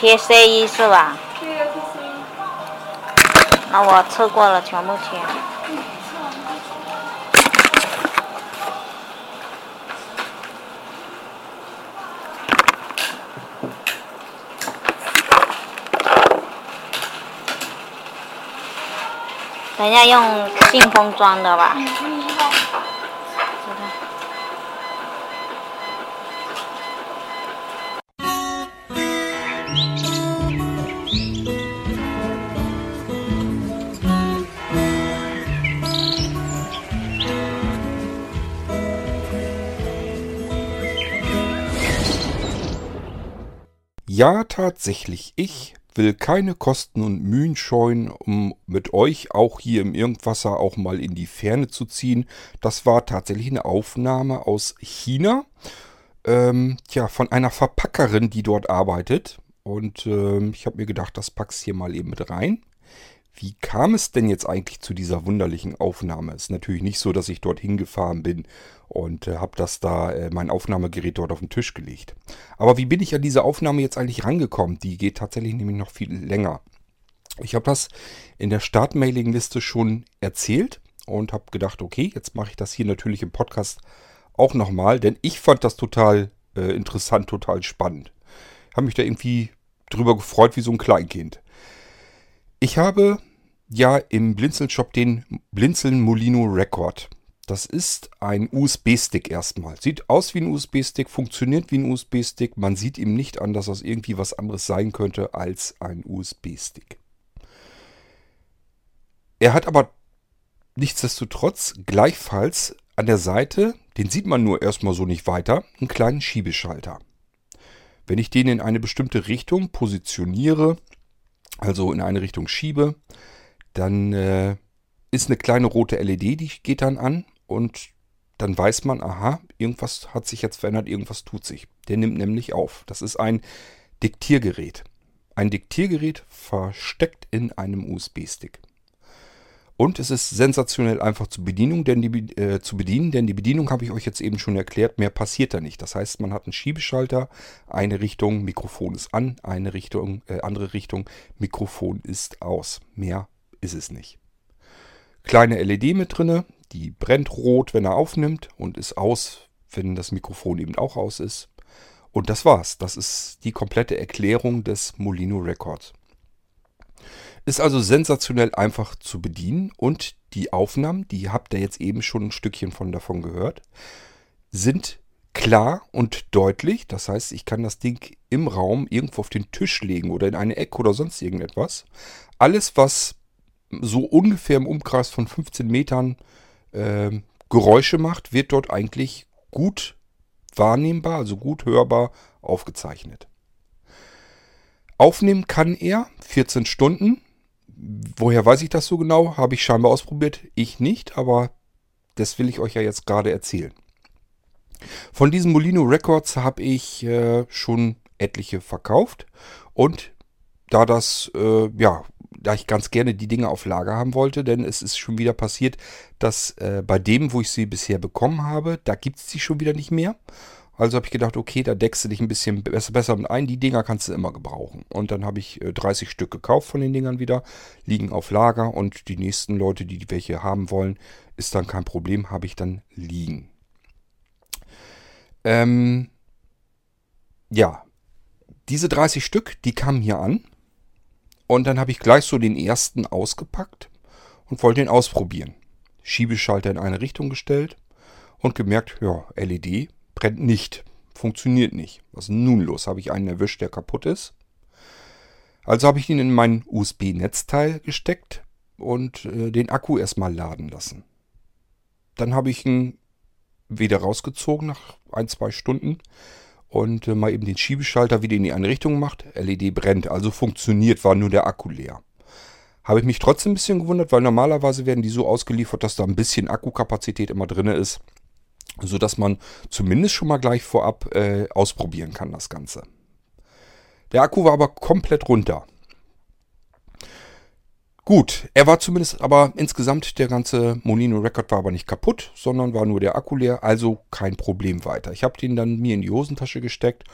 TC 一是吧？那我测过了，全部贴。等一下用信封装的吧。Ja, tatsächlich. Ich will keine Kosten und Mühen scheuen, um mit euch auch hier im Irgendwasser auch mal in die Ferne zu ziehen. Das war tatsächlich eine Aufnahme aus China. Ähm, tja, von einer Verpackerin, die dort arbeitet. Und ähm, ich habe mir gedacht, das pack's hier mal eben mit rein. Wie kam es denn jetzt eigentlich zu dieser wunderlichen Aufnahme? Es ist natürlich nicht so, dass ich dort hingefahren bin und äh, habe das da, äh, mein Aufnahmegerät dort auf den Tisch gelegt. Aber wie bin ich an diese Aufnahme jetzt eigentlich rangekommen? Die geht tatsächlich nämlich noch viel länger. Ich habe das in der Startmailing-Liste schon erzählt und habe gedacht, okay, jetzt mache ich das hier natürlich im Podcast auch nochmal, denn ich fand das total äh, interessant, total spannend. Habe mich da irgendwie drüber gefreut wie so ein Kleinkind. Ich habe ja im Blinzeln-Shop den Blinzeln Molino Record. Das ist ein USB-Stick erstmal. Sieht aus wie ein USB-Stick, funktioniert wie ein USB-Stick. Man sieht ihm nicht an, dass das irgendwie was anderes sein könnte als ein USB-Stick. Er hat aber nichtsdestotrotz gleichfalls an der Seite, den sieht man nur erstmal so nicht weiter, einen kleinen Schiebeschalter. Wenn ich den in eine bestimmte Richtung positioniere, also in eine Richtung schiebe, dann äh, ist eine kleine rote LED, die geht dann an und dann weiß man, aha, irgendwas hat sich jetzt verändert, irgendwas tut sich. Der nimmt nämlich auf. Das ist ein Diktiergerät. Ein Diktiergerät versteckt in einem USB-Stick. Und es ist sensationell einfach zu, Bedienung, denn die, äh, zu bedienen, denn die Bedienung habe ich euch jetzt eben schon erklärt, mehr passiert da nicht. Das heißt, man hat einen Schiebeschalter, eine Richtung, Mikrofon ist an, eine Richtung, äh, andere Richtung, Mikrofon ist aus. Mehr ist es nicht. Kleine LED mit drinne, die brennt rot, wenn er aufnimmt und ist aus, wenn das Mikrofon eben auch aus ist. Und das war's. Das ist die komplette Erklärung des Molino Records. Ist also sensationell einfach zu bedienen und die Aufnahmen, die habt ihr jetzt eben schon ein Stückchen von davon gehört, sind klar und deutlich. Das heißt, ich kann das Ding im Raum irgendwo auf den Tisch legen oder in eine Ecke oder sonst irgendetwas. Alles, was so ungefähr im Umkreis von 15 Metern äh, Geräusche macht, wird dort eigentlich gut wahrnehmbar, also gut hörbar aufgezeichnet. Aufnehmen kann er 14 Stunden. Woher weiß ich das so genau? Habe ich scheinbar ausprobiert. Ich nicht, aber das will ich euch ja jetzt gerade erzählen. Von diesen Molino Records habe ich äh, schon etliche verkauft und da das, äh, ja, da ich ganz gerne die Dinge auf Lager haben wollte, denn es ist schon wieder passiert, dass äh, bei dem, wo ich sie bisher bekommen habe, da gibt es sie schon wieder nicht mehr. Also habe ich gedacht, okay, da deckst du dich ein bisschen besser, besser mit ein. Die Dinger kannst du immer gebrauchen. Und dann habe ich äh, 30 Stück gekauft von den Dingern wieder, liegen auf Lager und die nächsten Leute, die welche haben wollen, ist dann kein Problem, habe ich dann liegen. Ähm, ja, diese 30 Stück, die kamen hier an. Und dann habe ich gleich so den ersten ausgepackt und wollte ihn ausprobieren. Schiebeschalter in eine Richtung gestellt und gemerkt, ja, LED brennt nicht, funktioniert nicht. Was ist nun los? Habe ich einen erwischt, der kaputt ist? Also habe ich ihn in mein USB-Netzteil gesteckt und äh, den Akku erstmal laden lassen. Dann habe ich ihn wieder rausgezogen nach ein, zwei Stunden und äh, mal eben den Schiebeschalter wieder in die eine Richtung gemacht. LED brennt, also funktioniert, war nur der Akku leer. Habe ich mich trotzdem ein bisschen gewundert, weil normalerweise werden die so ausgeliefert, dass da ein bisschen Akkukapazität immer drin ist, sodass man zumindest schon mal gleich vorab äh, ausprobieren kann, das Ganze. Der Akku war aber komplett runter. Gut, er war zumindest aber insgesamt, der ganze Molino Record war aber nicht kaputt, sondern war nur der Akku leer, also kein Problem weiter. Ich habe den dann mir in die Hosentasche gesteckt,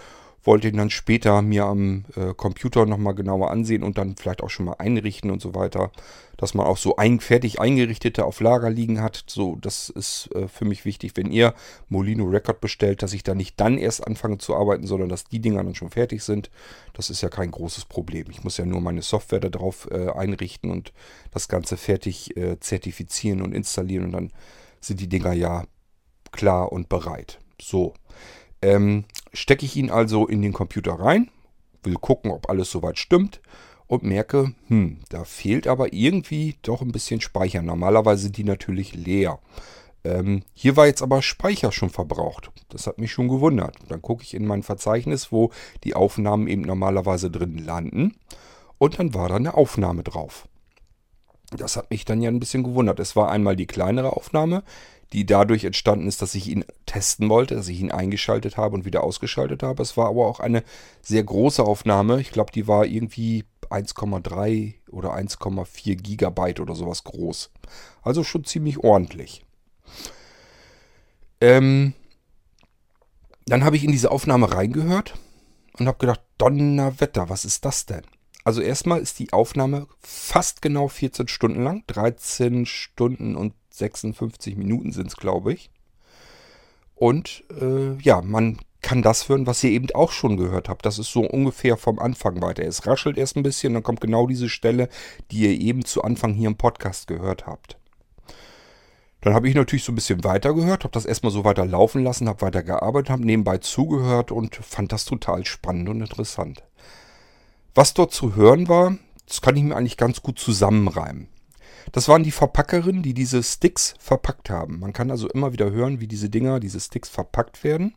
wollte ihn dann später mir am äh, Computer nochmal genauer ansehen und dann vielleicht auch schon mal einrichten und so weiter. Dass man auch so ein, fertig eingerichtete auf Lager liegen hat. So, das ist äh, für mich wichtig, wenn ihr Molino Record bestellt, dass ich da nicht dann erst anfange zu arbeiten, sondern dass die Dinger dann schon fertig sind. Das ist ja kein großes Problem. Ich muss ja nur meine Software darauf äh, einrichten und das Ganze fertig äh, zertifizieren und installieren und dann sind die Dinger ja klar und bereit. So. Ähm, stecke ich ihn also in den Computer rein, will gucken, ob alles soweit stimmt und merke, hm, da fehlt aber irgendwie doch ein bisschen Speicher. Normalerweise sind die natürlich leer. Ähm, hier war jetzt aber Speicher schon verbraucht. Das hat mich schon gewundert. Dann gucke ich in mein Verzeichnis, wo die Aufnahmen eben normalerweise drin landen. Und dann war da eine Aufnahme drauf. Das hat mich dann ja ein bisschen gewundert. Es war einmal die kleinere Aufnahme, die dadurch entstanden ist, dass ich ihn testen wollte, dass ich ihn eingeschaltet habe und wieder ausgeschaltet habe. Es war aber auch eine sehr große Aufnahme. Ich glaube, die war irgendwie 1,3 oder 1,4 Gigabyte oder sowas groß. Also schon ziemlich ordentlich. Ähm, dann habe ich in diese Aufnahme reingehört und habe gedacht, Donnerwetter, was ist das denn? Also erstmal ist die Aufnahme fast genau 14 Stunden lang. 13 Stunden und 56 Minuten sind es, glaube ich. Und äh, ja, man kann das hören, was ihr eben auch schon gehört habt. Das ist so ungefähr vom Anfang weiter. Es raschelt erst ein bisschen, dann kommt genau diese Stelle, die ihr eben zu Anfang hier im Podcast gehört habt. Dann habe ich natürlich so ein bisschen weiter gehört, habe das erstmal so weiter laufen lassen, habe weiter gearbeitet, habe nebenbei zugehört und fand das total spannend und interessant. Was dort zu hören war, das kann ich mir eigentlich ganz gut zusammenreimen. Das waren die Verpackerinnen, die diese Sticks verpackt haben. Man kann also immer wieder hören, wie diese Dinger, diese Sticks verpackt werden.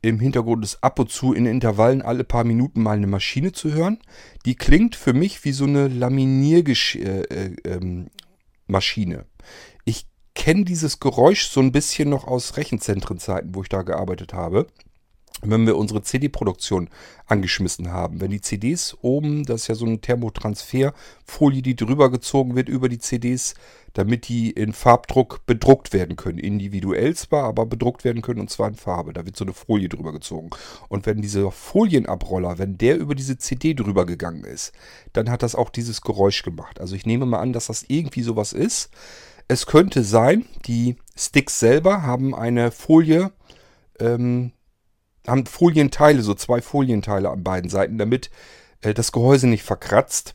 Im Hintergrund ist ab und zu in Intervallen alle paar Minuten mal eine Maschine zu hören. Die klingt für mich wie so eine Laminiermaschine. Äh, äh, ähm, ich kenne dieses Geräusch so ein bisschen noch aus Rechenzentrenzeiten, wo ich da gearbeitet habe wenn wir unsere CD-Produktion angeschmissen haben. Wenn die CDs oben, das ist ja so eine Thermotransferfolie, die drüber gezogen wird über die CDs, damit die in Farbdruck bedruckt werden können. Individuell zwar, aber bedruckt werden können und zwar in Farbe. Da wird so eine Folie drüber gezogen. Und wenn dieser Folienabroller, wenn der über diese CD drüber gegangen ist, dann hat das auch dieses Geräusch gemacht. Also ich nehme mal an, dass das irgendwie sowas ist. Es könnte sein, die Sticks selber haben eine Folie, ähm, haben Folienteile, so zwei Folienteile an beiden Seiten, damit äh, das Gehäuse nicht verkratzt.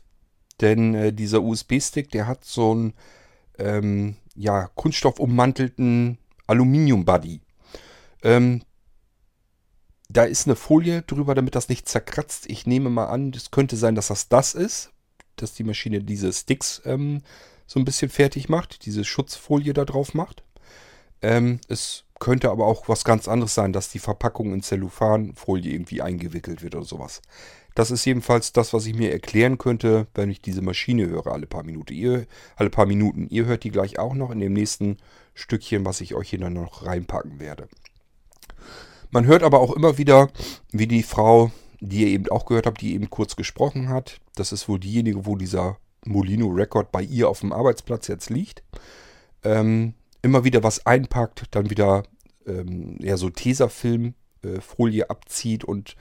Denn äh, dieser USB-Stick, der hat so einen ähm, ja, kunststoffummantelten Aluminium-Buddy. Ähm, da ist eine Folie drüber, damit das nicht zerkratzt. Ich nehme mal an, es könnte sein, dass das das ist, dass die Maschine diese Sticks ähm, so ein bisschen fertig macht, diese Schutzfolie da drauf macht. Ähm, es könnte aber auch was ganz anderes sein, dass die Verpackung in Zellophanfolie irgendwie eingewickelt wird oder sowas. Das ist jedenfalls das, was ich mir erklären könnte, wenn ich diese Maschine höre alle paar Minuten. Ihr, alle paar Minuten. Ihr hört die gleich auch noch in dem nächsten Stückchen, was ich euch hier dann noch reinpacken werde. Man hört aber auch immer wieder, wie die Frau, die ihr eben auch gehört habt, die eben kurz gesprochen hat. Das ist wohl diejenige, wo dieser Molino Record bei ihr auf dem Arbeitsplatz jetzt liegt. Ähm, immer wieder was einpackt, dann wieder ähm, ja, so Tesafilmfolie äh, abzieht und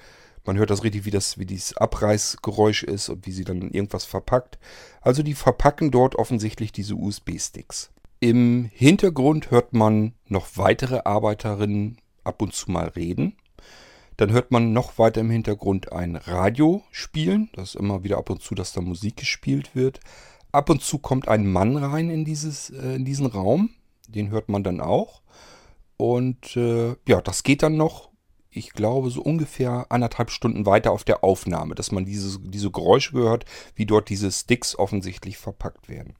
man hört das richtig, wie das, wie dieses Abreißgeräusch ist und wie sie dann irgendwas verpackt. Also die verpacken dort offensichtlich diese USB-Sticks. Im Hintergrund hört man noch weitere Arbeiterinnen ab und zu mal reden. Dann hört man noch weiter im Hintergrund ein Radio spielen. Das ist immer wieder ab und zu, dass da Musik gespielt wird. Ab und zu kommt ein Mann rein in, dieses, äh, in diesen Raum. Den hört man dann auch. Und äh, ja, das geht dann noch, ich glaube, so ungefähr anderthalb Stunden weiter auf der Aufnahme, dass man diese, diese Geräusche hört, wie dort diese Sticks offensichtlich verpackt werden.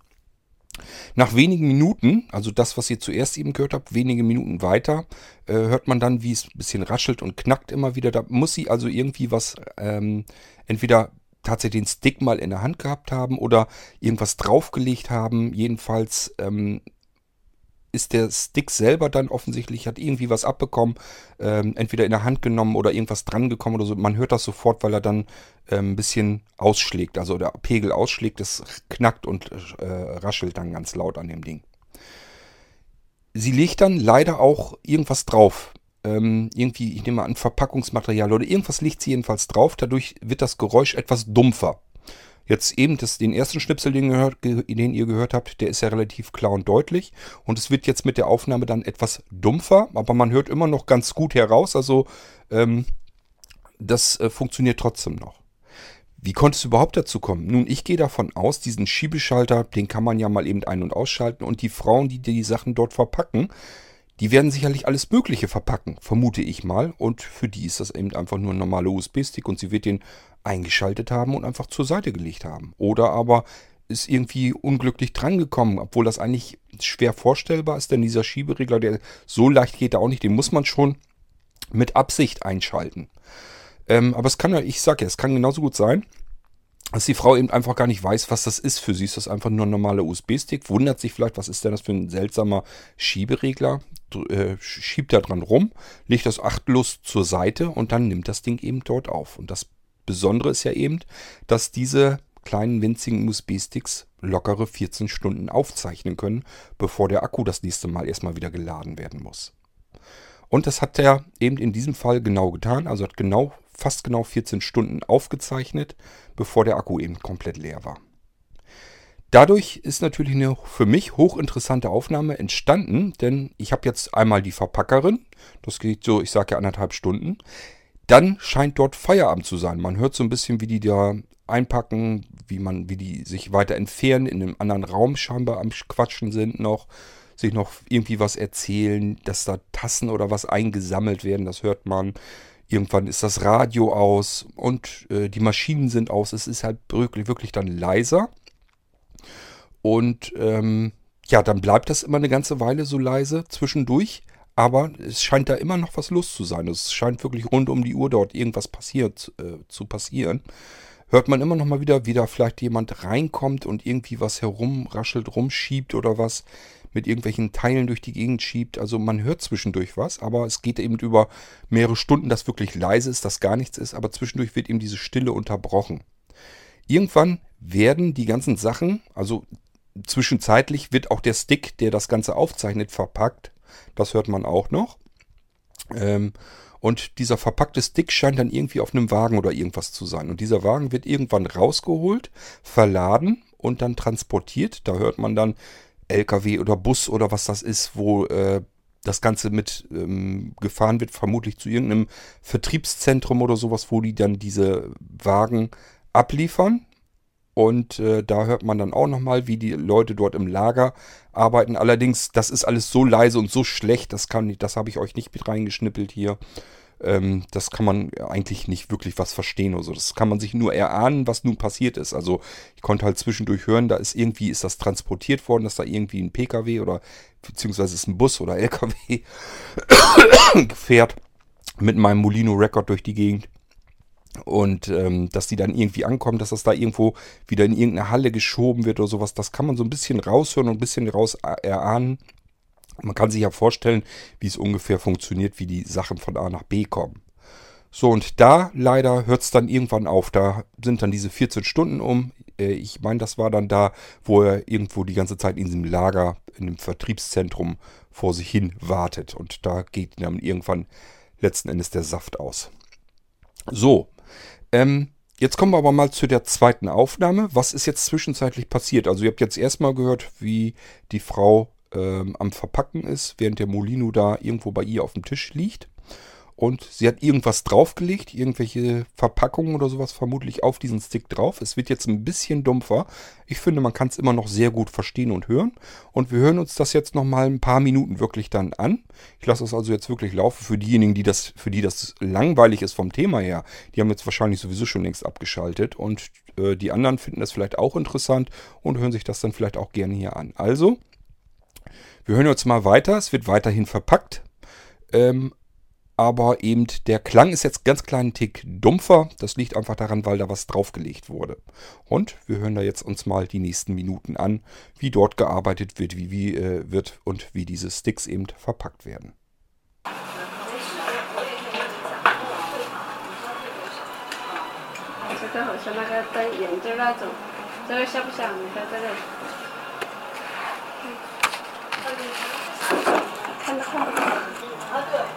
Nach wenigen Minuten, also das, was ihr zuerst eben gehört habt, wenige Minuten weiter, äh, hört man dann, wie es ein bisschen raschelt und knackt immer wieder. Da muss sie also irgendwie was, ähm, entweder tatsächlich den Stick mal in der Hand gehabt haben oder irgendwas draufgelegt haben. Jedenfalls ähm, ist der Stick selber dann offensichtlich, hat irgendwie was abbekommen, ähm, entweder in der Hand genommen oder irgendwas dran gekommen oder so. Man hört das sofort, weil er dann ähm, ein bisschen ausschlägt, also der Pegel ausschlägt, das knackt und äh, raschelt dann ganz laut an dem Ding. Sie legt dann leider auch irgendwas drauf. ähm, irgendwie, ich nehme mal an, Verpackungsmaterial oder irgendwas liegt sie jedenfalls drauf. Dadurch wird das Geräusch etwas dumpfer. Jetzt eben das, den ersten Schnipsel, den, gehört, den ihr gehört habt, der ist ja relativ klar und deutlich. Und es wird jetzt mit der Aufnahme dann etwas dumpfer, aber man hört immer noch ganz gut heraus. Also ähm, das äh, funktioniert trotzdem noch. Wie konnte es überhaupt dazu kommen? Nun, ich gehe davon aus, diesen Schiebeschalter, den kann man ja mal eben ein- und ausschalten. Und die Frauen, die die Sachen dort verpacken, die werden sicherlich alles Mögliche verpacken, vermute ich mal. Und für die ist das eben einfach nur ein normaler USB-Stick und sie wird den eingeschaltet haben und einfach zur Seite gelegt haben. Oder aber ist irgendwie unglücklich drangekommen, obwohl das eigentlich schwer vorstellbar ist, denn dieser Schieberegler, der so leicht geht, da auch nicht, den muss man schon mit Absicht einschalten. Ähm, aber es kann ja, ich sag ja, es kann genauso gut sein, dass die Frau eben einfach gar nicht weiß, was das ist. Für sie ist das einfach nur ein normaler USB-Stick. Wundert sich vielleicht, was ist denn das für ein seltsamer Schieberegler? Äh, schiebt da dran rum, legt das achtlos zur Seite und dann nimmt das Ding eben dort auf. Und das Besondere ist ja eben, dass diese kleinen winzigen USB-Sticks lockere 14 Stunden aufzeichnen können, bevor der Akku das nächste Mal erstmal wieder geladen werden muss. Und das hat er eben in diesem Fall genau getan, also hat genau, fast genau 14 Stunden aufgezeichnet, bevor der Akku eben komplett leer war. Dadurch ist natürlich eine für mich hochinteressante Aufnahme entstanden, denn ich habe jetzt einmal die Verpackerin, das geht so, ich sage ja anderthalb Stunden. Dann scheint dort Feierabend zu sein. Man hört so ein bisschen, wie die da einpacken, wie man, wie die sich weiter entfernen, in einem anderen Raum scheinbar am Quatschen sind noch, sich noch irgendwie was erzählen, dass da Tassen oder was eingesammelt werden, das hört man. Irgendwann ist das Radio aus und äh, die Maschinen sind aus. Es ist halt wirklich, wirklich dann leiser. Und ähm, ja, dann bleibt das immer eine ganze Weile so leise zwischendurch. Aber es scheint da immer noch was los zu sein. Es scheint wirklich rund um die Uhr dort irgendwas passiert, äh, zu passieren. Hört man immer noch mal wieder, wie da vielleicht jemand reinkommt und irgendwie was herumraschelt, rumschiebt oder was mit irgendwelchen Teilen durch die Gegend schiebt. Also man hört zwischendurch was, aber es geht eben über mehrere Stunden, dass wirklich leise ist, dass gar nichts ist, aber zwischendurch wird eben diese Stille unterbrochen. Irgendwann werden die ganzen Sachen, also zwischenzeitlich wird auch der Stick, der das Ganze aufzeichnet, verpackt das hört man auch noch. Ähm, und dieser verpackte Stick scheint dann irgendwie auf einem Wagen oder irgendwas zu sein. Und dieser Wagen wird irgendwann rausgeholt, verladen und dann transportiert. Da hört man dann LKW oder Bus oder was das ist, wo äh, das Ganze mit ähm, gefahren wird, vermutlich zu irgendeinem Vertriebszentrum oder sowas, wo die dann diese Wagen abliefern. Und äh, da hört man dann auch nochmal, wie die Leute dort im Lager arbeiten. Allerdings, das ist alles so leise und so schlecht, das das habe ich euch nicht mit reingeschnippelt hier. Ähm, das kann man eigentlich nicht wirklich was verstehen oder so. Das kann man sich nur erahnen, was nun passiert ist. Also ich konnte halt zwischendurch hören, da ist irgendwie, ist das transportiert worden, dass da irgendwie ein PKW oder beziehungsweise ist ein Bus oder LKW fährt mit meinem Molino Record durch die Gegend. Und ähm, dass die dann irgendwie ankommen, dass das da irgendwo wieder in irgendeine Halle geschoben wird oder sowas, das kann man so ein bisschen raushören und ein bisschen raus erahnen. Man kann sich ja vorstellen, wie es ungefähr funktioniert, wie die Sachen von A nach B kommen. So, und da leider hört es dann irgendwann auf. Da sind dann diese 14 Stunden um. Äh, ich meine, das war dann da, wo er irgendwo die ganze Zeit in diesem Lager, in dem Vertriebszentrum vor sich hin wartet. Und da geht dann irgendwann letzten Endes der Saft aus. So, ähm, jetzt kommen wir aber mal zu der zweiten Aufnahme. Was ist jetzt zwischenzeitlich passiert? Also ihr habt jetzt erstmal gehört, wie die Frau ähm, am Verpacken ist, während der Molino da irgendwo bei ihr auf dem Tisch liegt und sie hat irgendwas draufgelegt, irgendwelche Verpackungen oder sowas vermutlich auf diesen Stick drauf. Es wird jetzt ein bisschen dumpfer. Ich finde, man kann es immer noch sehr gut verstehen und hören. Und wir hören uns das jetzt nochmal ein paar Minuten wirklich dann an. Ich lasse das also jetzt wirklich laufen für diejenigen, die das, für die das langweilig ist vom Thema her. Die haben jetzt wahrscheinlich sowieso schon längst abgeschaltet. Und äh, die anderen finden das vielleicht auch interessant und hören sich das dann vielleicht auch gerne hier an. Also, wir hören jetzt mal weiter. Es wird weiterhin verpackt. Ähm, aber eben der Klang ist jetzt ganz kleinen Tick dumpfer. Das liegt einfach daran, weil da was draufgelegt wurde. Und wir hören da jetzt uns mal die nächsten Minuten an, wie dort gearbeitet wird, wie, wie äh, wird und wie diese Sticks eben verpackt werden.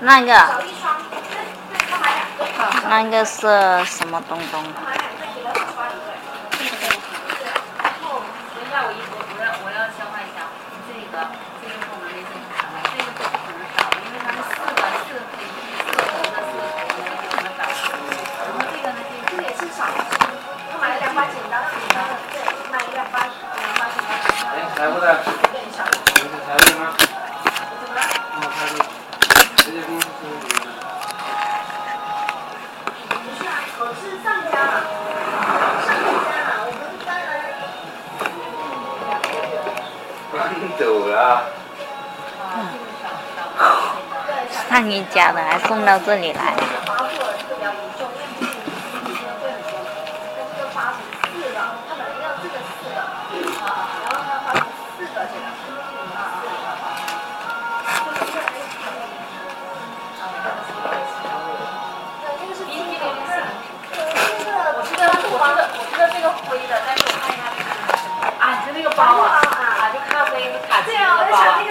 那个，那个是什么东东？家的还送到这里来。发啊然后发四个这个啊啊啊这个是零四我我我这个灰的我看一下啊就那个包啊啊就咖啡卡其的包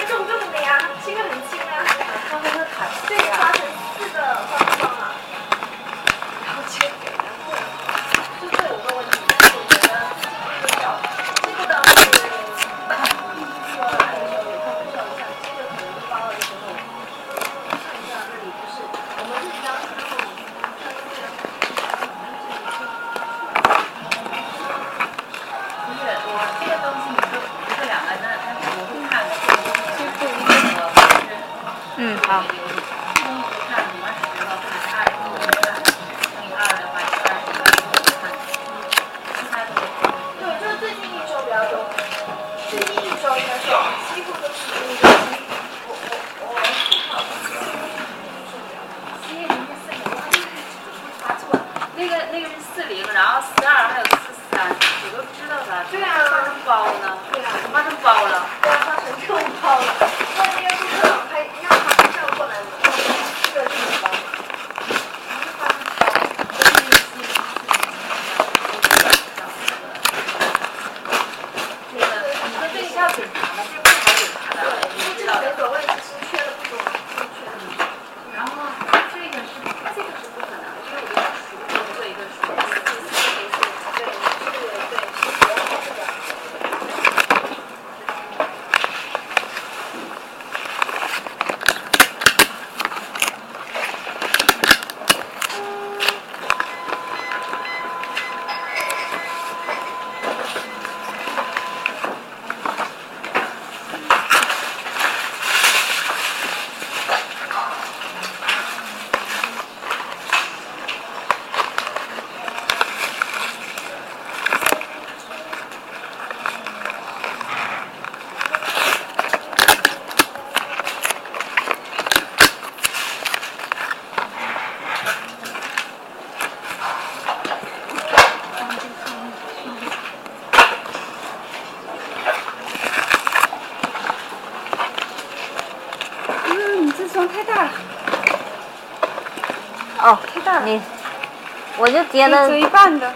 接的折一半的，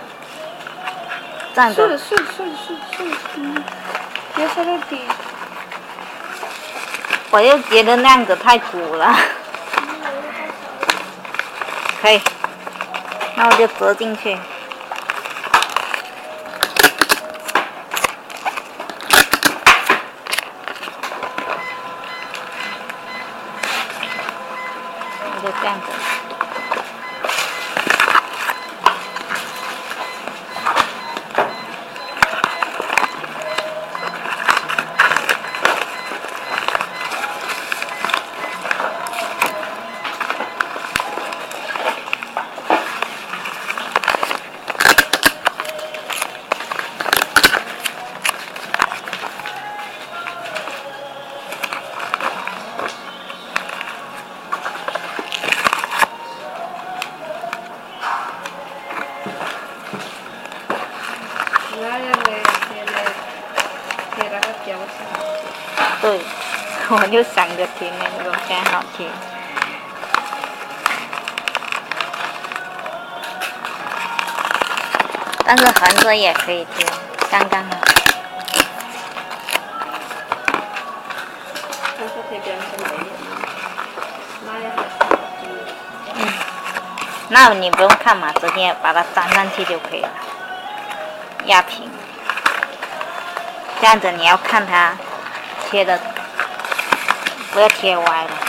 站，是是是是是，别塞到底。我又觉得那样子太苦了，可以，那我就折进去。我就想着听那个非好听但是横着也可以贴刚刚好。这边那你不用看嘛直接把它粘上去就可以了压平。这样子你要看它贴的不要贴歪了。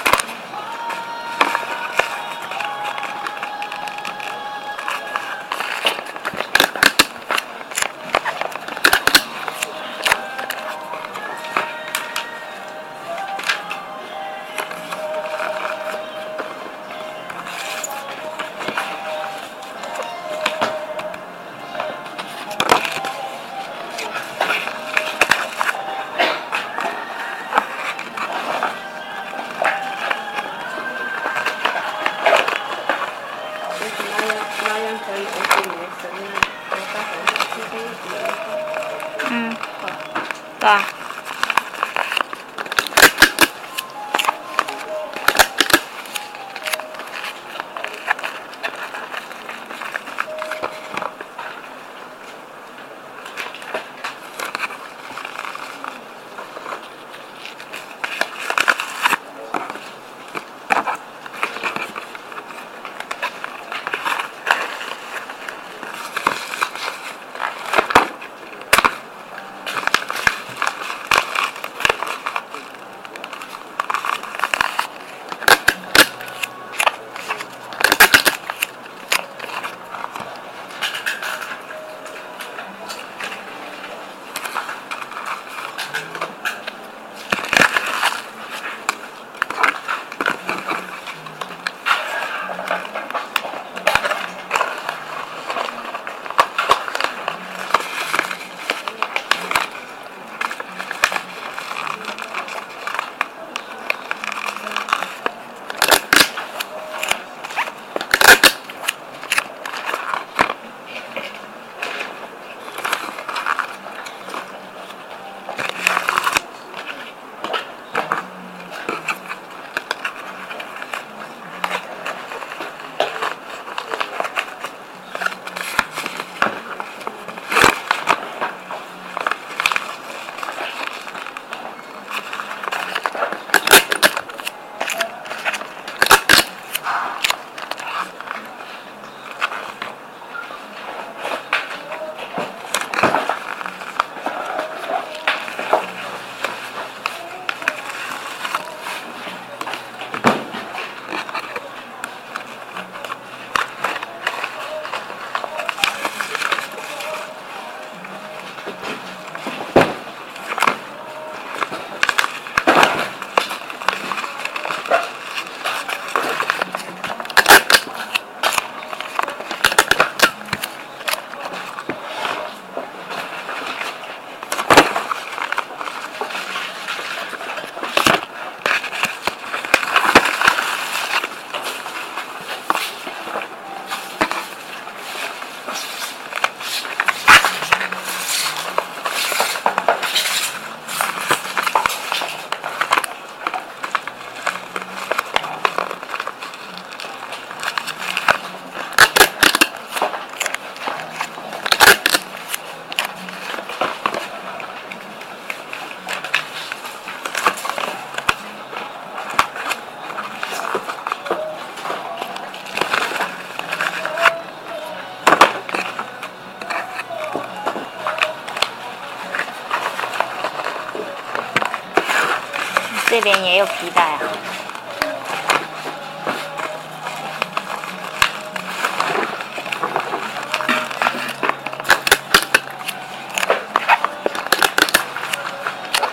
有皮带啊。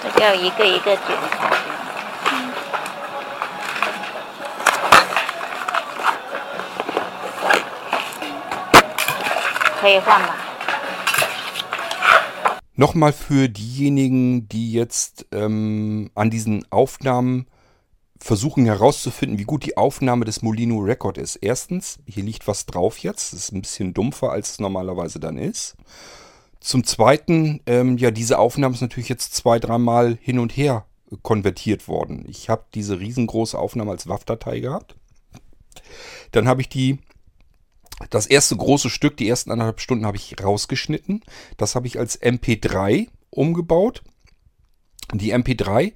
这个要一个一个卷下去。可以换吧？ Nochmal für diejenigen, die jetzt ähm, an diesen Aufnahmen versuchen herauszufinden, wie gut die Aufnahme des Molino Record ist. Erstens, hier liegt was drauf jetzt. Das ist ein bisschen dumpfer, als es normalerweise dann ist. Zum Zweiten, ähm, ja, diese Aufnahme ist natürlich jetzt zwei, dreimal hin und her konvertiert worden. Ich habe diese riesengroße Aufnahme als WAV-Datei gehabt. Dann habe ich die das erste große Stück, die ersten anderthalb Stunden, habe ich rausgeschnitten. Das habe ich als MP3 umgebaut. Die MP3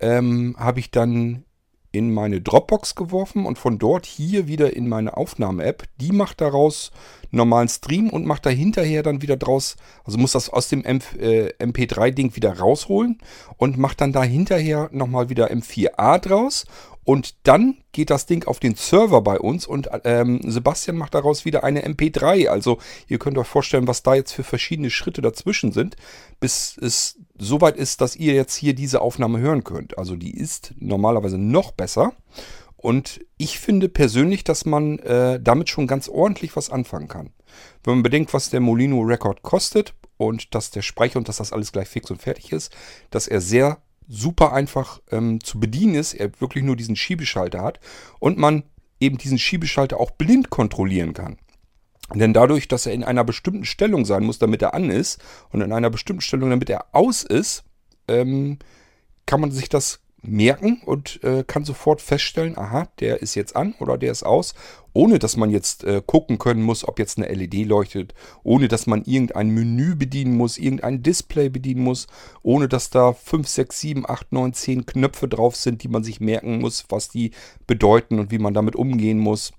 ähm, habe ich dann in meine Dropbox geworfen und von dort hier wieder in meine Aufnahme-App. Die macht daraus normalen Stream und macht da hinterher dann wieder draus, also muss das aus dem MP, äh, MP3-Ding wieder rausholen und macht dann da hinterher nochmal wieder M4A draus und dann geht das Ding auf den Server bei uns und ähm, Sebastian macht daraus wieder eine MP3. Also ihr könnt euch vorstellen, was da jetzt für verschiedene Schritte dazwischen sind, bis es soweit ist, dass ihr jetzt hier diese Aufnahme hören könnt. Also die ist normalerweise noch besser. Und ich finde persönlich, dass man äh, damit schon ganz ordentlich was anfangen kann. Wenn man bedenkt, was der Molino Record kostet und dass der Speicher und dass das alles gleich fix und fertig ist, dass er sehr super einfach ähm, zu bedienen ist, er wirklich nur diesen Schiebeschalter hat und man eben diesen Schiebeschalter auch blind kontrollieren kann. Denn dadurch, dass er in einer bestimmten Stellung sein muss, damit er an ist, und in einer bestimmten Stellung, damit er aus ist, ähm, kann man sich das merken und äh, kann sofort feststellen, aha, der ist jetzt an oder der ist aus, ohne dass man jetzt äh, gucken können muss, ob jetzt eine LED leuchtet, ohne dass man irgendein Menü bedienen muss, irgendein Display bedienen muss, ohne dass da 5, 6, 7, 8, 9, 10 Knöpfe drauf sind, die man sich merken muss, was die bedeuten und wie man damit umgehen muss.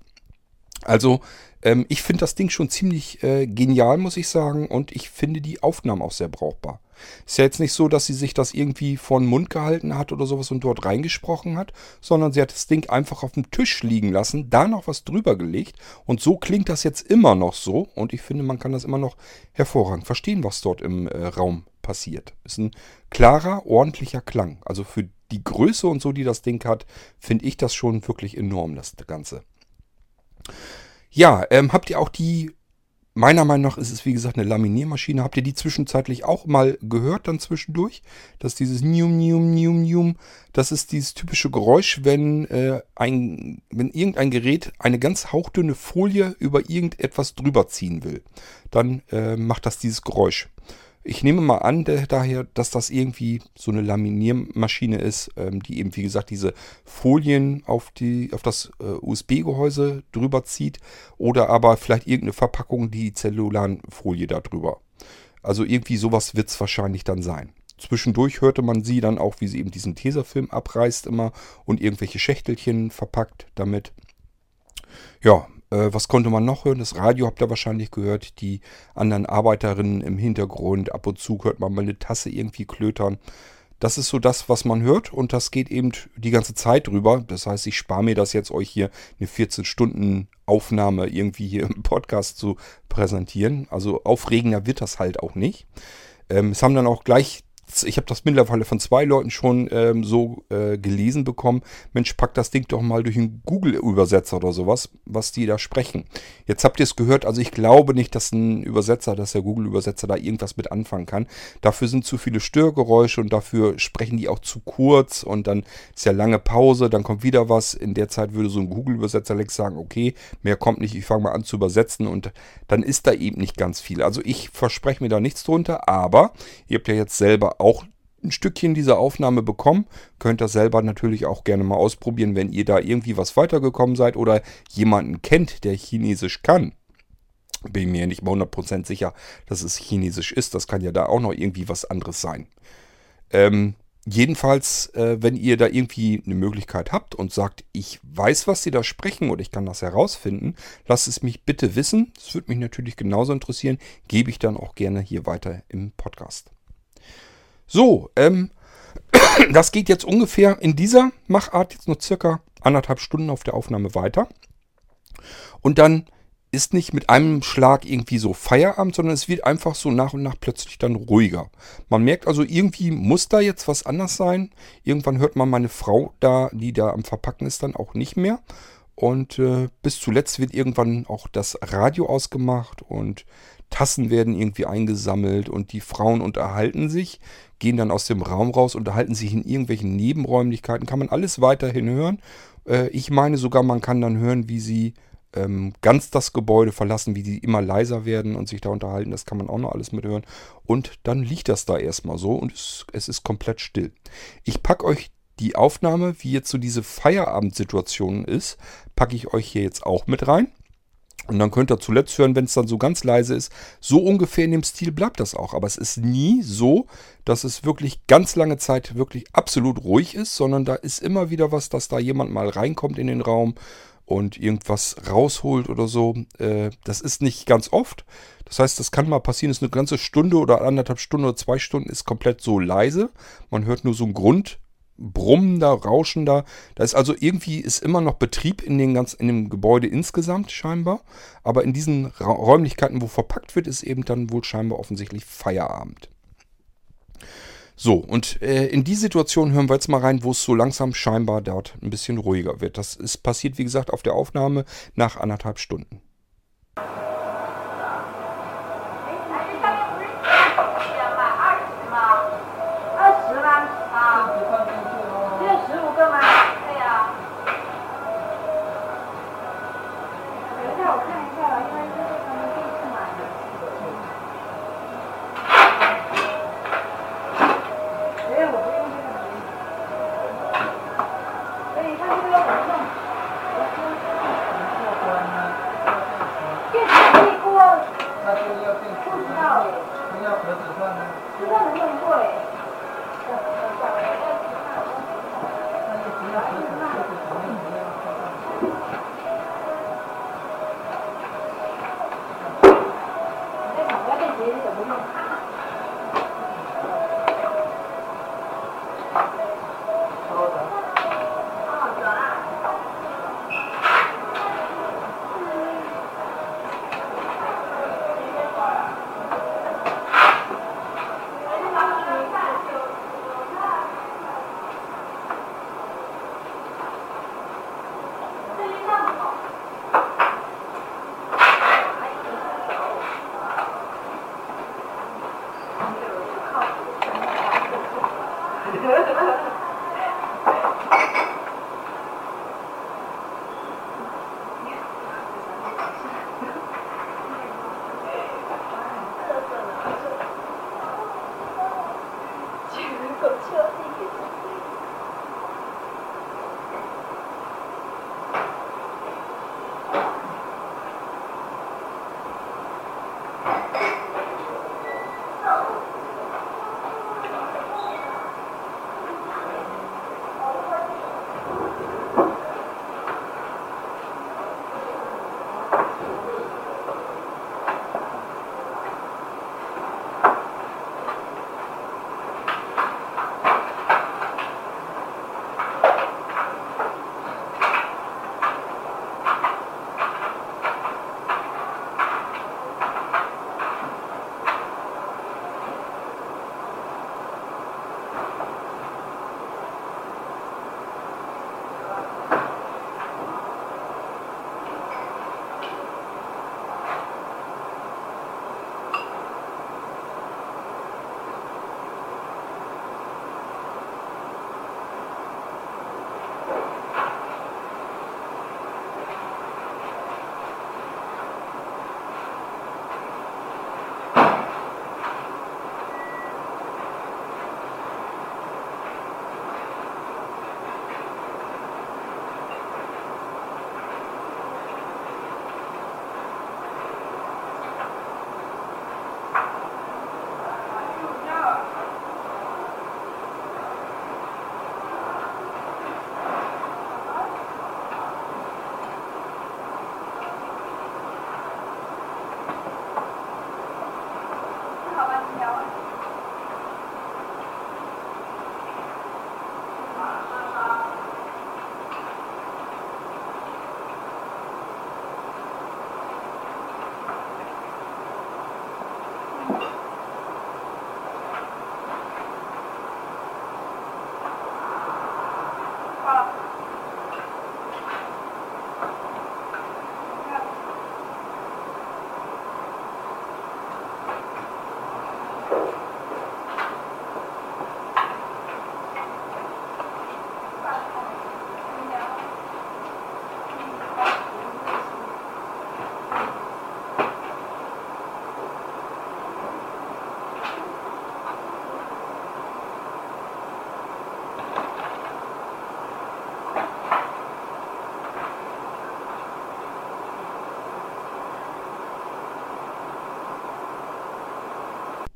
Also ähm, ich finde das Ding schon ziemlich äh, genial, muss ich sagen, und ich finde die Aufnahmen auch sehr brauchbar. Ist ja jetzt nicht so, dass sie sich das irgendwie vor den Mund gehalten hat oder sowas und dort reingesprochen hat, sondern sie hat das Ding einfach auf dem Tisch liegen lassen, da noch was drüber gelegt und so klingt das jetzt immer noch so und ich finde, man kann das immer noch hervorragend verstehen, was dort im äh, Raum passiert. Ist ein klarer, ordentlicher Klang. Also für die Größe und so, die das Ding hat, finde ich das schon wirklich enorm, das Ganze. Ja, ähm, habt ihr auch die, meiner Meinung nach ist es wie gesagt eine Laminiermaschine, habt ihr die zwischenzeitlich auch mal gehört dann zwischendurch? Dass dieses Nium, Nium, Nium, Nium, das ist dieses typische Geräusch, wenn, äh, ein, wenn irgendein Gerät eine ganz hauchdünne Folie über irgendetwas drüber ziehen will. Dann äh, macht das dieses Geräusch. Ich nehme mal an, daher, dass das irgendwie so eine Laminiermaschine ist, ähm, die eben, wie gesagt, diese Folien auf, die, auf das äh, USB-Gehäuse drüber zieht oder aber vielleicht irgendeine Verpackung, die Zellulanfolie da drüber. Also irgendwie sowas wird es wahrscheinlich dann sein. Zwischendurch hörte man sie dann auch, wie sie eben diesen Tesafilm abreißt immer und irgendwelche Schächtelchen verpackt damit. Ja, was konnte man noch hören? Das Radio habt ihr wahrscheinlich gehört. Die anderen Arbeiterinnen im Hintergrund. Ab und zu hört man mal eine Tasse irgendwie klötern. Das ist so das, was man hört und das geht eben die ganze Zeit drüber. Das heißt, ich spare mir das jetzt, euch hier eine 14-Stunden-Aufnahme irgendwie hier im Podcast zu präsentieren. Also aufregender wird das halt auch nicht. Ähm, es haben dann auch gleich ich habe das mittlerweile von zwei Leuten schon ähm, so äh, gelesen bekommen. Mensch, pack das Ding doch mal durch einen Google-Übersetzer oder sowas, was die da sprechen. Jetzt habt ihr es gehört, also ich glaube nicht, dass ein Übersetzer, dass der Google-Übersetzer da irgendwas mit anfangen kann. Dafür sind zu viele Störgeräusche und dafür sprechen die auch zu kurz und dann ist ja lange Pause, dann kommt wieder was. In der Zeit würde so ein Google-Übersetzer sagen, okay, mehr kommt nicht, ich fange mal an zu übersetzen und dann ist da eben nicht ganz viel. Also ich verspreche mir da nichts drunter, aber ihr habt ja jetzt selber auch ein Stückchen dieser Aufnahme bekommen. Könnt ihr selber natürlich auch gerne mal ausprobieren, wenn ihr da irgendwie was weitergekommen seid oder jemanden kennt, der Chinesisch kann. Bin mir nicht mal 100% sicher, dass es Chinesisch ist. Das kann ja da auch noch irgendwie was anderes sein. Ähm, jedenfalls, äh, wenn ihr da irgendwie eine Möglichkeit habt und sagt, ich weiß, was sie da sprechen und ich kann das herausfinden, lasst es mich bitte wissen. Das würde mich natürlich genauso interessieren. Gebe ich dann auch gerne hier weiter im Podcast. So, ähm, das geht jetzt ungefähr in dieser Machart jetzt nur circa anderthalb Stunden auf der Aufnahme weiter. Und dann ist nicht mit einem Schlag irgendwie so Feierabend, sondern es wird einfach so nach und nach plötzlich dann ruhiger. Man merkt also, irgendwie muss da jetzt was anders sein. Irgendwann hört man meine Frau da, die da am Verpacken ist, dann auch nicht mehr. Und äh, bis zuletzt wird irgendwann auch das Radio ausgemacht und Tassen werden irgendwie eingesammelt und die Frauen unterhalten sich, gehen dann aus dem Raum raus, unterhalten sich in irgendwelchen Nebenräumlichkeiten, kann man alles weiterhin hören. Äh, ich meine sogar, man kann dann hören, wie sie ähm, ganz das Gebäude verlassen, wie die immer leiser werden und sich da unterhalten. Das kann man auch noch alles mithören. Und dann liegt das da erstmal so und es, es ist komplett still. Ich packe euch die Aufnahme, wie jetzt so diese Feierabendsituation ist, packe ich euch hier jetzt auch mit rein. Und dann könnt ihr zuletzt hören, wenn es dann so ganz leise ist. So ungefähr in dem Stil bleibt das auch. Aber es ist nie so, dass es wirklich ganz lange Zeit wirklich absolut ruhig ist, sondern da ist immer wieder was, dass da jemand mal reinkommt in den Raum und irgendwas rausholt oder so. Äh, das ist nicht ganz oft. Das heißt, das kann mal passieren, ist eine ganze Stunde oder anderthalb Stunden oder zwei Stunden ist komplett so leise. Man hört nur so ein Grund, brummender, rauschender. Da ist also irgendwie ist immer noch Betrieb in, den ganz, in dem Gebäude insgesamt scheinbar. Aber in diesen Räumlichkeiten, wo verpackt wird, ist eben dann wohl scheinbar offensichtlich Feierabend. So, und äh, in die Situation hören wir jetzt mal rein, wo es so langsam scheinbar dort ein bisschen ruhiger wird. Das ist passiert, wie gesagt, auf der Aufnahme nach anderthalb Stunden.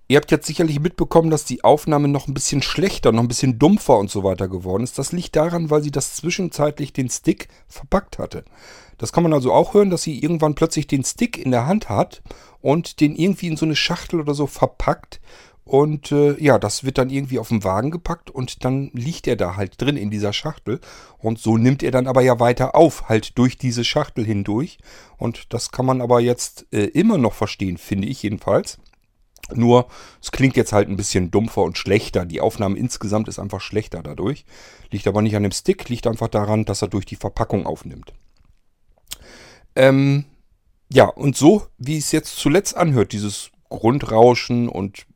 Ihr habt jetzt sicherlich mitbekommen, dass die Aufnahme noch ein bisschen schlechter, noch ein bisschen dumpfer und so weiter geworden ist. Das liegt daran, weil sie das zwischenzeitlich den Stick verpackt hatte. Das kann man also auch hören, dass sie irgendwann plötzlich den Stick in der Hand hat und den irgendwie in so eine Schachtel oder so verpackt. Und äh, ja, das wird dann irgendwie auf den Wagen gepackt und dann liegt er da halt drin in dieser Schachtel. Und so nimmt er dann aber ja weiter auf, halt durch diese Schachtel hindurch. Und das kann man aber jetzt äh, immer noch verstehen, finde ich jedenfalls. Nur, es klingt jetzt halt ein bisschen dumpfer und schlechter. Die Aufnahme insgesamt ist einfach schlechter dadurch. Liegt aber nicht an dem Stick, liegt einfach daran, dass er durch die Verpackung aufnimmt. Ähm, ja, und so, wie es jetzt zuletzt anhört, dieses Grundrauschen und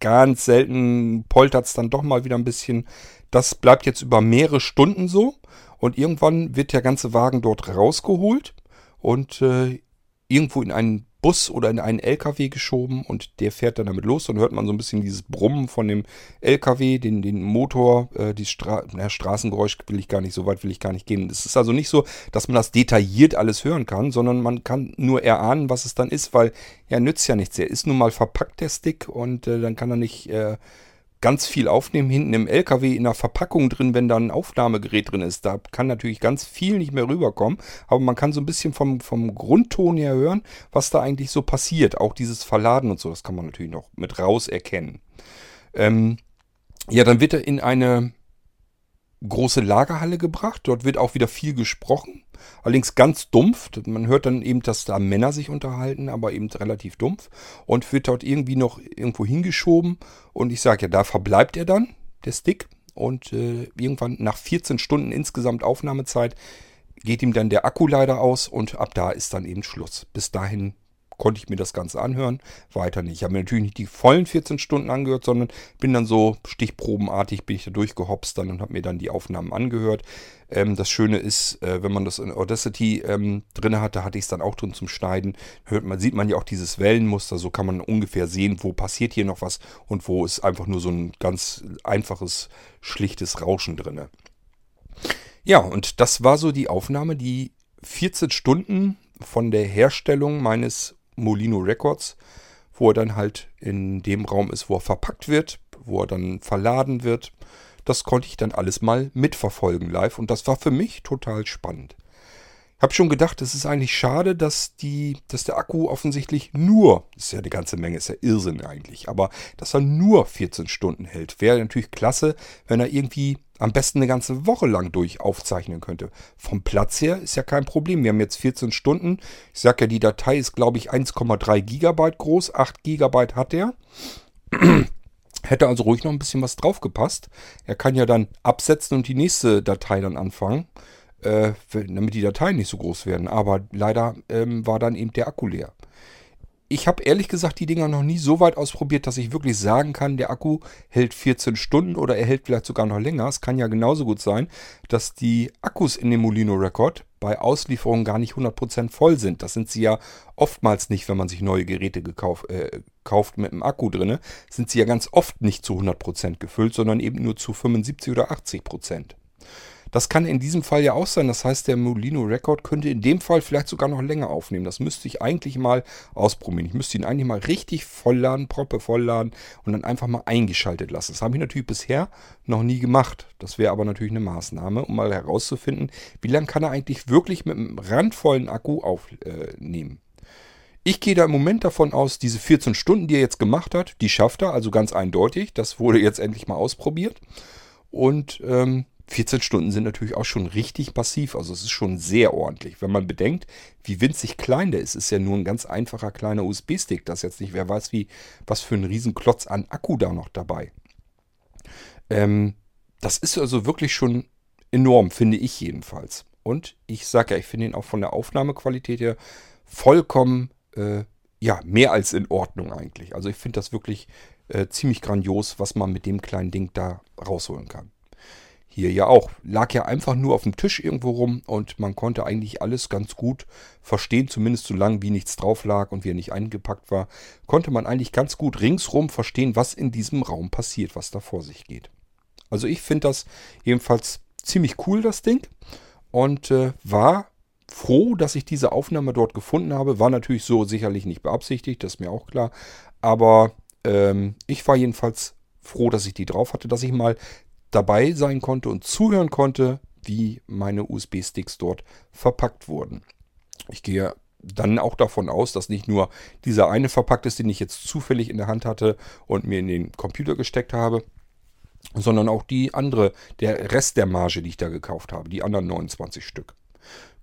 ganz selten poltert es dann doch mal wieder ein bisschen. Das bleibt jetzt über mehrere Stunden so. Und irgendwann wird der ganze Wagen dort rausgeholt und äh, irgendwo in einen Bus oder in einen LKW geschoben und der fährt dann damit los. Dann hört man so ein bisschen dieses Brummen von dem LKW, den, den Motor, äh, die Stra na, Straßengeräusch will ich gar nicht, so weit will ich gar nicht gehen. Es ist also nicht so, dass man das detailliert alles hören kann, sondern man kann nur erahnen, was es dann ist, weil ja nützt ja nichts. Er ist nun mal verpackt, der Stick, und äh, dann kann er nicht äh, ganz viel aufnehmen. Hinten im LKW in der Verpackung drin, wenn da ein Aufnahmegerät drin ist. Da kann natürlich ganz viel nicht mehr rüberkommen. Aber man kann so ein bisschen vom, vom Grundton her hören, was da eigentlich so passiert. Auch dieses Verladen und so, das kann man natürlich noch mit raus erkennen. Ähm, ja, dann wird er in eine große Lagerhalle gebracht. Dort wird auch wieder viel gesprochen. Allerdings ganz dumpf. Man hört dann eben, dass da Männer sich unterhalten, aber eben relativ dumpf. Und wird dort irgendwie noch irgendwo hingeschoben. Und ich sage ja, da verbleibt er dann, der Stick. Und äh, irgendwann nach 14 Stunden insgesamt Aufnahmezeit geht ihm dann der Akku leider aus und ab da ist dann eben Schluss. Bis dahin konnte ich mir das Ganze anhören. Weiter nicht. Ich habe mir natürlich nicht die vollen 14 Stunden angehört, sondern bin dann so stichprobenartig, bin ich da durchgehopst dann und habe mir dann die Aufnahmen angehört. Ähm, das Schöne ist, äh, wenn man das in Audacity ähm, drin hat, da hatte ich es dann auch drin zum Schneiden, hört man, sieht man ja auch dieses Wellenmuster, so kann man ungefähr sehen, wo passiert hier noch was und wo ist einfach nur so ein ganz einfaches, schlichtes Rauschen drin. Ja, und das war so die Aufnahme, die 14 Stunden von der Herstellung meines Molino Records, wo er dann halt in dem Raum ist, wo er verpackt wird, wo er dann verladen wird. Das konnte ich dann alles mal mitverfolgen live und das war für mich total spannend. Habe schon gedacht, es ist eigentlich schade, dass, die, dass der Akku offensichtlich nur, ist ja eine ganze Menge, ist ja Irrsinn eigentlich, aber dass er nur 14 Stunden hält. Wäre natürlich klasse, wenn er irgendwie am besten eine ganze Woche lang durch aufzeichnen könnte. Vom Platz her ist ja kein Problem. Wir haben jetzt 14 Stunden. Ich sage ja, die Datei ist, glaube ich, 1,3 Gigabyte groß. 8 Gigabyte hat er. Hätte also ruhig noch ein bisschen was draufgepasst. Er kann ja dann absetzen und die nächste Datei dann anfangen, äh, damit die Dateien nicht so groß werden. Aber leider ähm, war dann eben der Akku leer. Ich habe ehrlich gesagt die Dinger noch nie so weit ausprobiert, dass ich wirklich sagen kann, der Akku hält 14 Stunden oder er hält vielleicht sogar noch länger. Es kann ja genauso gut sein, dass die Akkus in dem Molino Record bei Auslieferung gar nicht 100% voll sind. Das sind sie ja oftmals nicht, wenn man sich neue Geräte gekauft, äh, kauft mit einem Akku drin. Sind sie ja ganz oft nicht zu 100% gefüllt, sondern eben nur zu 75 oder 80%. Das kann in diesem Fall ja auch sein. Das heißt, der Molino Record könnte in dem Fall vielleicht sogar noch länger aufnehmen. Das müsste ich eigentlich mal ausprobieren. Ich müsste ihn eigentlich mal richtig vollladen, proppe vollladen und dann einfach mal eingeschaltet lassen. Das habe ich natürlich bisher noch nie gemacht. Das wäre aber natürlich eine Maßnahme, um mal herauszufinden, wie lange kann er eigentlich wirklich mit einem randvollen Akku aufnehmen. Ich gehe da im Moment davon aus, diese 14 Stunden, die er jetzt gemacht hat, die schafft er, also ganz eindeutig. Das wurde jetzt endlich mal ausprobiert. Und ähm, 14 Stunden sind natürlich auch schon richtig passiv. Also es ist schon sehr ordentlich. Wenn man bedenkt, wie winzig klein der ist, ist ja nur ein ganz einfacher kleiner USB-Stick. Das jetzt nicht, wer weiß, wie, was für ein Riesenklotz an Akku da noch dabei. Ähm, das ist also wirklich schon enorm, finde ich jedenfalls. Und ich sage ja, ich finde ihn auch von der Aufnahmequalität her vollkommen, äh, ja, mehr als in Ordnung eigentlich. Also ich finde das wirklich äh, ziemlich grandios, was man mit dem kleinen Ding da rausholen kann. Hier ja auch. Lag ja einfach nur auf dem Tisch irgendwo rum und man konnte eigentlich alles ganz gut verstehen, zumindest so lange wie nichts drauf lag und wie er nicht eingepackt war, konnte man eigentlich ganz gut ringsrum verstehen, was in diesem Raum passiert, was da vor sich geht. Also ich finde das jedenfalls ziemlich cool, das Ding. Und äh, war froh, dass ich diese Aufnahme dort gefunden habe. War natürlich so sicherlich nicht beabsichtigt, das ist mir auch klar. Aber Ähm, ich war jedenfalls froh, dass ich die drauf hatte, dass ich mal dabei sein konnte und zuhören konnte, wie meine USB-Sticks dort verpackt wurden. Ich gehe dann auch davon aus, dass nicht nur dieser eine verpackt ist, den ich jetzt zufällig in der Hand hatte und mir in den Computer gesteckt habe, sondern auch die andere, der Rest der Marge, die ich da gekauft habe, die anderen 29 Stück.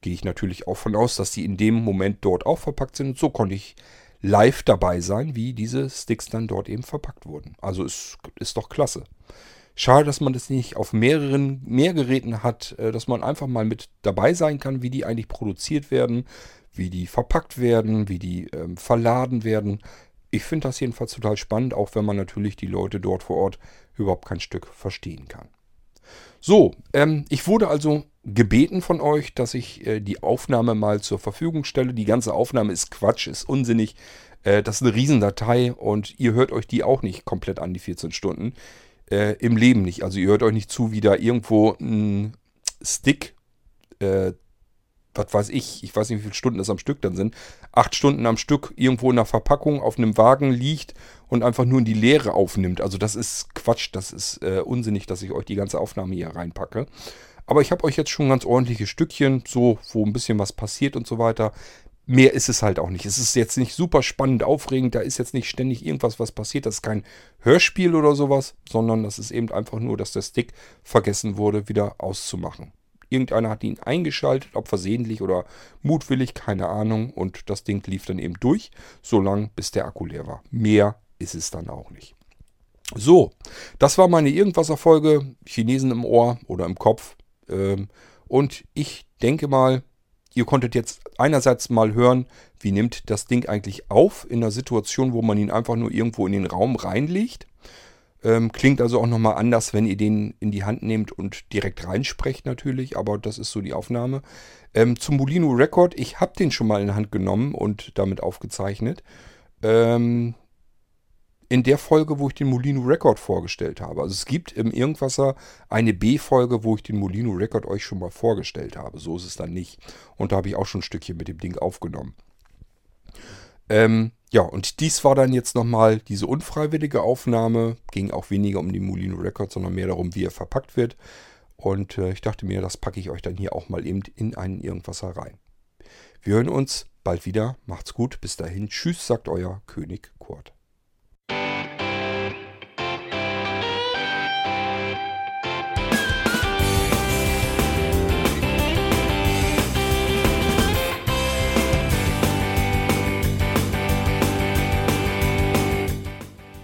Gehe ich natürlich auch von aus, dass die in dem Moment dort auch verpackt sind. Und so konnte ich live dabei sein, wie diese Sticks dann dort eben verpackt wurden. Also ist, ist doch klasse. Schade, dass man das nicht auf mehreren mehr Geräten hat, äh, dass man einfach mal mit dabei sein kann, wie die eigentlich produziert werden, wie die verpackt werden, wie die ähm, verladen werden. Ich finde das jedenfalls total spannend, auch wenn man natürlich die Leute dort vor Ort überhaupt kein Stück verstehen kann. So, ähm, ich wurde also gebeten von euch, dass ich äh, die Aufnahme mal zur Verfügung stelle. Die ganze Aufnahme ist Quatsch, ist unsinnig. Äh, das ist eine Riesendatei und ihr hört euch die auch nicht komplett an, die 14 Stunden. Äh, Im Leben nicht. Also ihr hört euch nicht zu, wie da irgendwo ein Stick, äh, was weiß ich, ich weiß nicht, wie viele Stunden das am Stück dann sind, acht Stunden am Stück irgendwo in einer Verpackung auf einem Wagen liegt und einfach nur in die Leere aufnimmt. Also das ist Quatsch, das ist äh, unsinnig, dass ich euch die ganze Aufnahme hier reinpacke. Aber ich habe euch jetzt schon ganz ordentliche Stückchen, so wo ein bisschen was passiert und so weiter. Mehr ist es halt auch nicht. Es ist jetzt nicht super spannend, aufregend. Da ist jetzt nicht ständig irgendwas, was passiert. Das ist kein Hörspiel oder sowas, sondern das ist eben einfach nur, dass der Stick vergessen wurde, wieder auszumachen. Irgendeiner hat ihn eingeschaltet, ob versehentlich oder mutwillig, keine Ahnung. Und das Ding lief dann eben durch, solange bis der Akku leer war. Mehr ist es dann auch nicht. So, das war meine Irgendwas-Erfolge. Chinesen im Ohr oder im Kopf. Ähm, und ich denke mal, ihr konntet jetzt einerseits mal hören, wie nimmt das Ding eigentlich auf in einer Situation, wo man ihn einfach nur irgendwo in den Raum reinlegt. Ähm, klingt also auch nochmal anders, wenn ihr den in die Hand nehmt und direkt reinsprecht natürlich, aber das ist so die Aufnahme. Ähm, zum Molino Record, ich habe den schon mal in die Hand genommen und damit aufgezeichnet. Ähm, in der Folge, wo ich den Molino Record vorgestellt habe. Also es gibt im Irgendwasser eine B-Folge, wo ich den Molino Record euch schon mal vorgestellt habe. So ist es dann nicht. Und da habe ich auch schon ein Stückchen mit dem Ding aufgenommen. Ähm, ja, und dies war dann jetzt nochmal diese unfreiwillige Aufnahme. Ging auch weniger um den Molino Record, sondern mehr darum, wie er verpackt wird. Und äh, ich dachte mir, das packe ich euch dann hier auch mal eben in einen Irgendwasser rein. Wir hören uns bald wieder. Macht's gut. Bis dahin. Tschüss, sagt euer König Kurt.